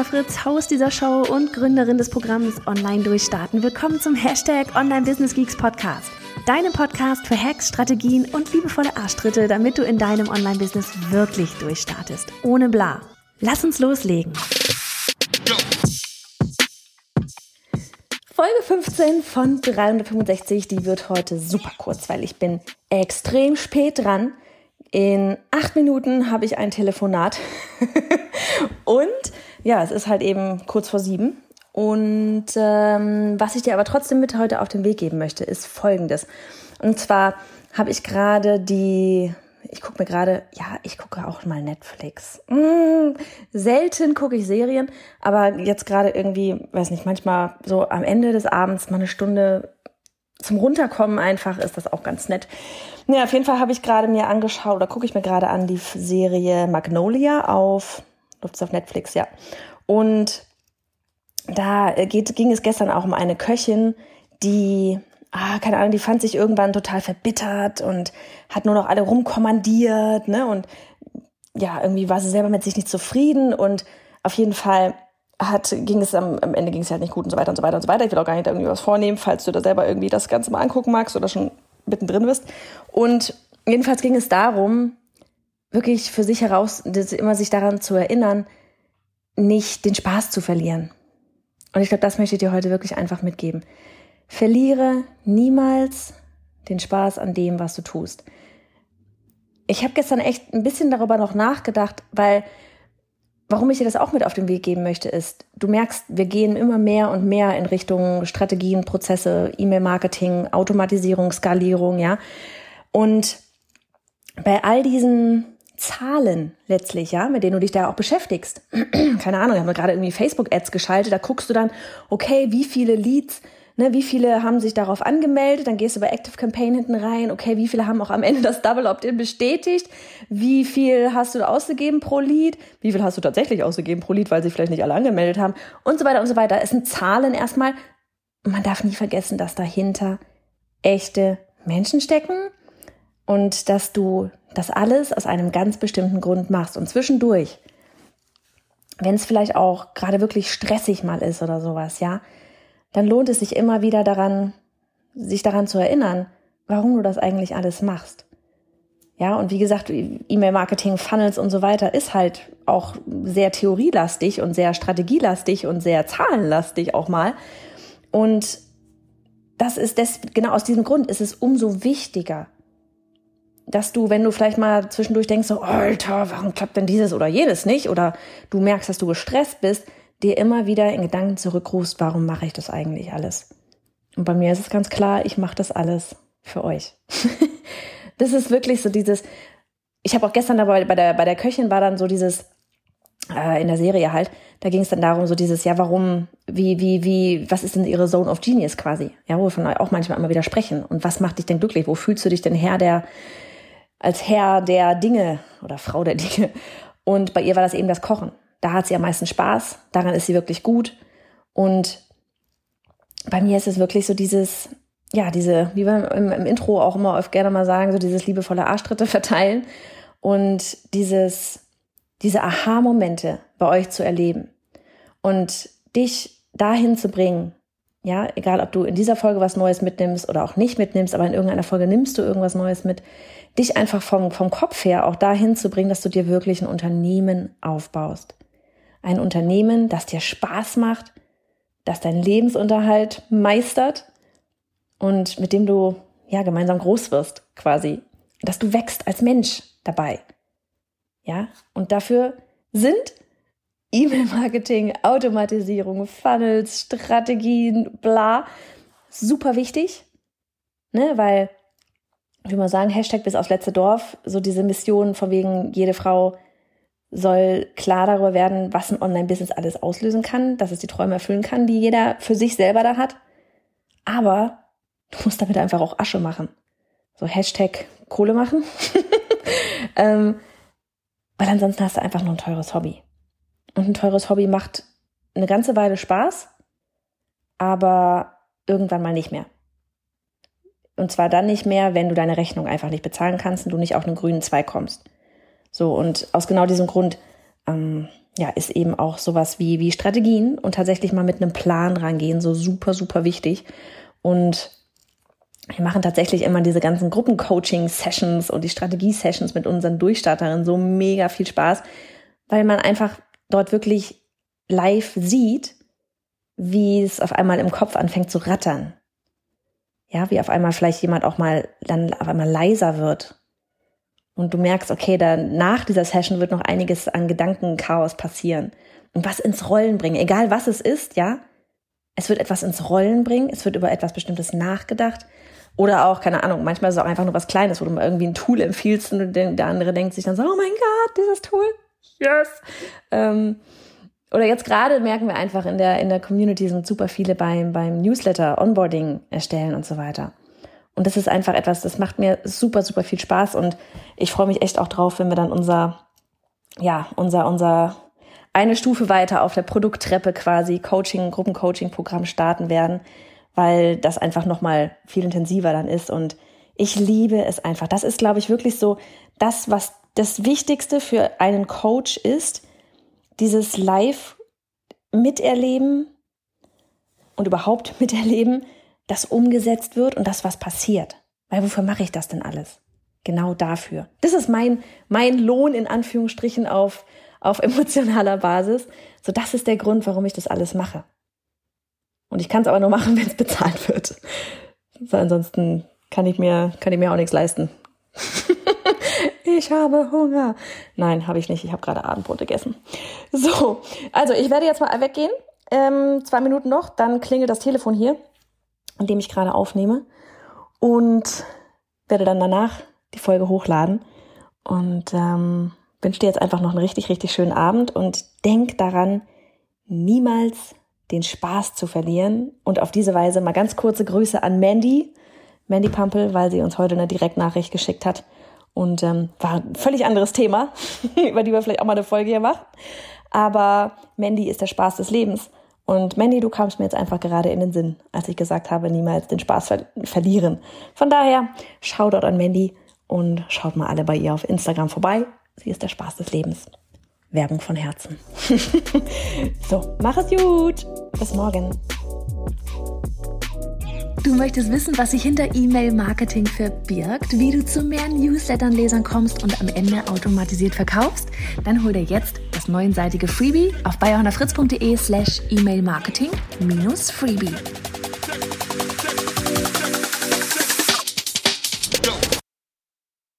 Johanna Fritz, Haus dieser Show und Gründerin des Programms Online Durchstarten. Willkommen zum Hashtag Online Business Geeks Podcast. Deinem Podcast für Hacks, Strategien und liebevolle Arschtritte, damit du in deinem Online-Business wirklich durchstartest. Ohne bla. Lass uns loslegen. Folge 15 von 365, die wird heute super kurz, weil ich bin extrem spät dran. In acht Minuten habe ich ein Telefonat. und ja, es ist halt eben kurz vor sieben. Und ähm, was ich dir aber trotzdem mit heute auf den Weg geben möchte, ist folgendes. Und zwar habe ich gerade die, ich gucke mir gerade, ja, ich gucke auch mal Netflix. Mm, selten gucke ich Serien, aber jetzt gerade irgendwie, weiß nicht, manchmal so am Ende des Abends mal eine Stunde zum Runterkommen einfach ist das auch ganz nett. Ja, auf jeden Fall habe ich gerade mir angeschaut oder gucke ich mir gerade an die Serie Magnolia auf, läuft auf Netflix, ja. Und da geht, ging es gestern auch um eine Köchin, die, ah, keine Ahnung, die fand sich irgendwann total verbittert und hat nur noch alle rumkommandiert, ne? Und ja, irgendwie war sie selber mit sich nicht zufrieden und auf jeden Fall hat, ging es am, am Ende ging es halt nicht gut und so weiter und so weiter und so weiter. Ich will auch gar nicht irgendwie was vornehmen, falls du da selber irgendwie das Ganze mal angucken magst oder schon mittendrin bist. Und jedenfalls ging es darum, wirklich für sich heraus, immer sich daran zu erinnern, nicht den Spaß zu verlieren. Und ich glaube, das möchte ich dir heute wirklich einfach mitgeben. Verliere niemals den Spaß an dem, was du tust. Ich habe gestern echt ein bisschen darüber noch nachgedacht, weil Warum ich dir das auch mit auf den Weg geben möchte, ist, du merkst, wir gehen immer mehr und mehr in Richtung Strategien, Prozesse, E-Mail-Marketing, Automatisierung, Skalierung, ja. Und bei all diesen Zahlen letztlich, ja, mit denen du dich da auch beschäftigst. Keine Ahnung, ich habe gerade irgendwie Facebook-Ads geschaltet, da guckst du dann, okay, wie viele Leads Ne, wie viele haben sich darauf angemeldet? Dann gehst du bei Active Campaign hinten rein. Okay, wie viele haben auch am Ende das Double Opt-in bestätigt? Wie viel hast du ausgegeben pro Lead? Wie viel hast du tatsächlich ausgegeben pro Lead, weil sie vielleicht nicht alle angemeldet haben? Und so weiter und so weiter. Es sind Zahlen erstmal. man darf nie vergessen, dass dahinter echte Menschen stecken und dass du das alles aus einem ganz bestimmten Grund machst. Und zwischendurch, wenn es vielleicht auch gerade wirklich stressig mal ist oder sowas, ja, dann lohnt es sich immer wieder daran, sich daran zu erinnern, warum du das eigentlich alles machst. Ja, und wie gesagt, E-Mail-Marketing, Funnels und so weiter ist halt auch sehr theorielastig und sehr strategielastig und sehr zahlenlastig auch mal. Und das ist das, genau aus diesem Grund ist es umso wichtiger, dass du, wenn du vielleicht mal zwischendurch denkst, so, Alter, warum klappt denn dieses oder jenes nicht? Oder du merkst, dass du gestresst bist, dir immer wieder in Gedanken zurückrufst, warum mache ich das eigentlich alles? Und bei mir ist es ganz klar, ich mache das alles für euch. das ist wirklich so dieses, ich habe auch gestern dabei bei der, bei der Köchin war dann so dieses, äh, in der Serie halt, da ging es dann darum, so dieses, ja, warum, wie, wie, wie, was ist denn ihre Zone of Genius quasi? Ja, wo wir von auch manchmal immer wieder sprechen. Und was macht dich denn glücklich? Wo fühlst du dich denn Herr der, als Herr der Dinge oder Frau der Dinge? Und bei ihr war das eben das Kochen. Da hat sie am meisten Spaß, daran ist sie wirklich gut. Und bei mir ist es wirklich so dieses, ja, diese, wie wir im, im Intro auch immer oft gerne mal sagen, so dieses liebevolle Arschtritte verteilen und dieses, diese Aha-Momente bei euch zu erleben und dich dahin zu bringen, ja, egal ob du in dieser Folge was Neues mitnimmst oder auch nicht mitnimmst, aber in irgendeiner Folge nimmst du irgendwas Neues mit, dich einfach vom, vom Kopf her auch dahin zu bringen, dass du dir wirklich ein Unternehmen aufbaust. Ein Unternehmen, das dir Spaß macht, das deinen Lebensunterhalt meistert und mit dem du ja gemeinsam groß wirst, quasi, dass du wächst als Mensch dabei. Ja, und dafür sind E-Mail-Marketing, Automatisierung, Funnels, Strategien, bla, super wichtig, ne, weil, wie man sagen, Hashtag bis aufs letzte Dorf, so diese Mission von wegen, jede Frau soll klar darüber werden, was ein Online-Business alles auslösen kann, dass es die Träume erfüllen kann, die jeder für sich selber da hat. Aber du musst damit einfach auch Asche machen. So Hashtag Kohle machen. ähm, weil ansonsten hast du einfach nur ein teures Hobby. Und ein teures Hobby macht eine ganze Weile Spaß, aber irgendwann mal nicht mehr. Und zwar dann nicht mehr, wenn du deine Rechnung einfach nicht bezahlen kannst und du nicht auf einen grünen Zweig kommst. So, und aus genau diesem Grund ähm, ja, ist eben auch sowas wie, wie Strategien und tatsächlich mal mit einem Plan rangehen, so super, super wichtig. Und wir machen tatsächlich immer diese ganzen Gruppencoaching-Sessions und die Strategie-Sessions mit unseren Durchstarterinnen so mega viel Spaß, weil man einfach dort wirklich live sieht, wie es auf einmal im Kopf anfängt zu rattern. Ja, wie auf einmal vielleicht jemand auch mal dann auf einmal leiser wird und du merkst, okay, da nach dieser Session wird noch einiges an Gedankenchaos passieren und was ins Rollen bringen, egal was es ist, ja. Es wird etwas ins Rollen bringen, es wird über etwas Bestimmtes nachgedacht oder auch, keine Ahnung, manchmal ist es auch einfach nur was Kleines, wo du mal irgendwie ein Tool empfiehlst und der andere denkt sich dann so, oh mein Gott, dieses Tool, yes. Ähm, oder jetzt gerade merken wir einfach in der, in der Community sind super viele beim, beim Newsletter, Onboarding erstellen und so weiter. Und das ist einfach etwas, das macht mir super, super viel Spaß und ich freue mich echt auch drauf, wenn wir dann unser, ja, unser, unser eine Stufe weiter auf der Produkttreppe quasi Coaching, Gruppencoaching-Programm starten werden, weil das einfach nochmal viel intensiver dann ist und ich liebe es einfach. Das ist, glaube ich, wirklich so das, was das Wichtigste für einen Coach ist, dieses Live miterleben und überhaupt miterleben, das umgesetzt wird und das, was passiert. Weil wofür mache ich das denn alles? Genau dafür. Das ist mein, mein Lohn in Anführungsstrichen auf, auf emotionaler Basis. So, das ist der Grund, warum ich das alles mache. Und ich kann es aber nur machen, wenn es bezahlt wird. So, ansonsten kann ich mir, kann ich mir auch nichts leisten. ich habe Hunger. Nein, habe ich nicht. Ich habe gerade Abendbrot gegessen. So, also ich werde jetzt mal weggehen. Ähm, zwei Minuten noch, dann klingelt das Telefon hier an dem ich gerade aufnehme und werde dann danach die Folge hochladen und ähm, wünsche dir jetzt einfach noch einen richtig, richtig schönen Abend und denk daran, niemals den Spaß zu verlieren und auf diese Weise mal ganz kurze Grüße an Mandy, Mandy Pampel, weil sie uns heute eine Direktnachricht geschickt hat und ähm, war ein völlig anderes Thema, über die wir vielleicht auch mal eine Folge hier machen. Aber Mandy ist der Spaß des Lebens und Mandy, du kamst mir jetzt einfach gerade in den Sinn, als ich gesagt habe, niemals den Spaß ver verlieren. Von daher, schaut dort an Mandy und schaut mal alle bei ihr auf Instagram vorbei. Sie ist der Spaß des Lebens. Werbung von Herzen. so, mach es gut. Bis morgen. Du möchtest wissen, was sich hinter E-Mail-Marketing verbirgt, wie du zu mehr Newslettern-Lesern kommst und am Ende automatisiert verkaufst? Dann hol dir jetzt das neunseitige Freebie auf bayerhonnerfritz.de slash E-Mail-Marketing-Freebie.